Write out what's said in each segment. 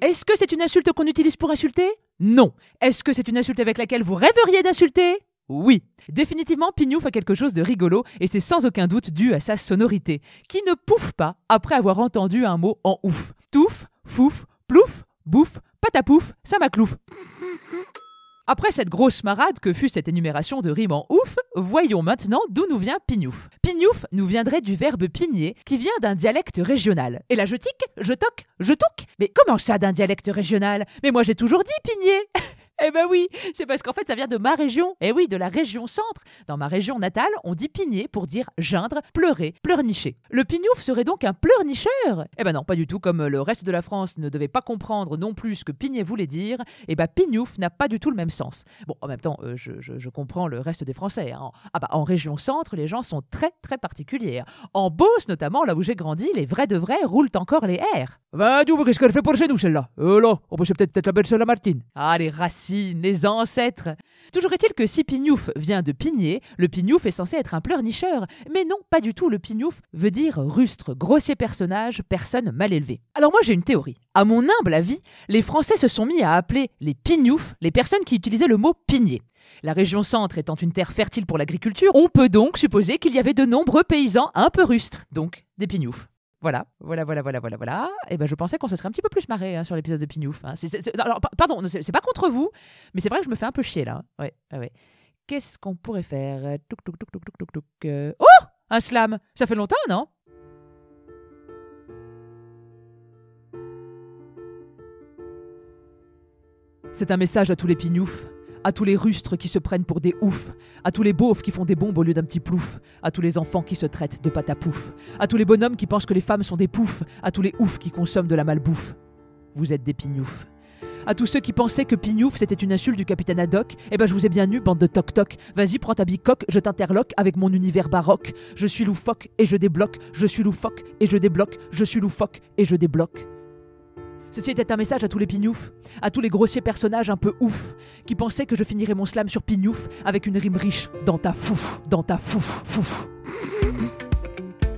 Est-ce que c'est une insulte qu'on utilise pour insulter? Non. Est-ce que c'est une insulte avec laquelle vous rêveriez d'insulter? Oui. Définitivement, Pignouf a quelque chose de rigolo et c'est sans aucun doute dû à sa sonorité, qui ne pouffe pas après avoir entendu un mot en ouf. Touf, fouf, plouf, bouffe, patapouf, ça m'aclouf. Après cette grosse marade que fut cette énumération de rimes en ouf, voyons maintenant d'où nous vient pignouf. Pignouf nous viendrait du verbe pigner, qui vient d'un dialecte régional. Et là je tic, je toque, je touque. Mais comment ça d'un dialecte régional? Mais moi j'ai toujours dit pigner Eh ben oui, c'est parce qu'en fait ça vient de ma région. Eh oui, de la région centre. Dans ma région natale, on dit pigner pour dire geindre, pleurer, pleurnicher. Le pignouf serait donc un pleurnicheur Eh ben non, pas du tout. Comme le reste de la France ne devait pas comprendre non plus ce que pigner voulait dire, eh ben pignouf n'a pas du tout le même sens. Bon, en même temps, euh, je, je- je comprends le reste des Français. hein. Ah bah en région centre, les gens sont très très particuliers. En Beauce notamment, là où j'ai grandi, les vrais de vrais roulent encore les R. Ben, dis qu'est-ce qu'elle fait pour chez nous, celle-là? Euh, là, bah, c'est peut-être peut-être la belle sœur Lamartine. Ah, les les ancêtres Toujours est-il que si pignouf vient de pigner, le pignouf est censé être un pleurnicheur. Mais non, pas du tout. Le pignouf veut dire rustre, grossier personnage, personne mal élevée. Alors moi j'ai une théorie. À mon humble avis, les Français se sont mis à appeler les pignoufs les personnes qui utilisaient le mot pigner. La région centre étant une terre fertile pour l'agriculture, on peut donc supposer qu'il y avait de nombreux paysans un peu rustres, donc des pignoufs. Voilà, voilà, voilà, voilà, voilà, voilà. Et ben, je pensais qu'on se serait un petit peu plus marré hein, sur l'épisode de Pignouf. hein. Alors, pa- pardon, c'est pas contre vous, mais c'est vrai que je me fais un peu chier là. Ouais, ouais. Qu'est-ce qu'on pourrait faire? Touc, touc, touc, touc, touc, touc. euh, Oh Un slam Ça fait longtemps, non? C'est un message à tous les pignoufs, à tous les rustres qui se prennent pour des oufs, à tous les beaufs qui font des bombes au lieu d'un petit plouf, à tous les enfants qui se traitent de patapouf, à tous les bonhommes qui pensent que les femmes sont des poufs, à tous les oufs qui consomment de la malbouffe. Vous êtes des pignoufs. À tous ceux qui pensaient que pignouf c'était une insulte du capitaine Haddock, eh ben je vous ai bien eu, bande de toc-toc. Vas-y, prends ta bicoque, je t'interloque avec mon univers baroque. Je suis loufoque et je débloque, je suis loufoque et je débloque, je suis loufoque et je débloque. Ceci était un message à tous les pignoufs, à tous les grossiers personnages un peu ouf, qui pensaient que je finirais mon slam sur pignouf avec une rime riche dans ta fouf, dans ta fouf, fouf.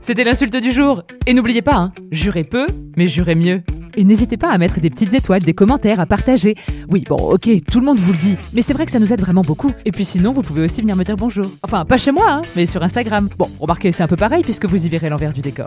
C'était l'insulte du jour. Et n'oubliez pas, hein, jurez peu, mais jurez mieux. Et n'hésitez pas à mettre des petites étoiles, des commentaires, à partager. Oui, bon, ok, tout le monde vous le dit, mais c'est vrai que ça nous aide vraiment beaucoup. Et puis sinon, vous pouvez aussi venir me dire bonjour. Enfin, pas chez moi, hein, mais sur Instagram. Bon, remarquez, c'est un peu pareil puisque vous y verrez l'envers du décor.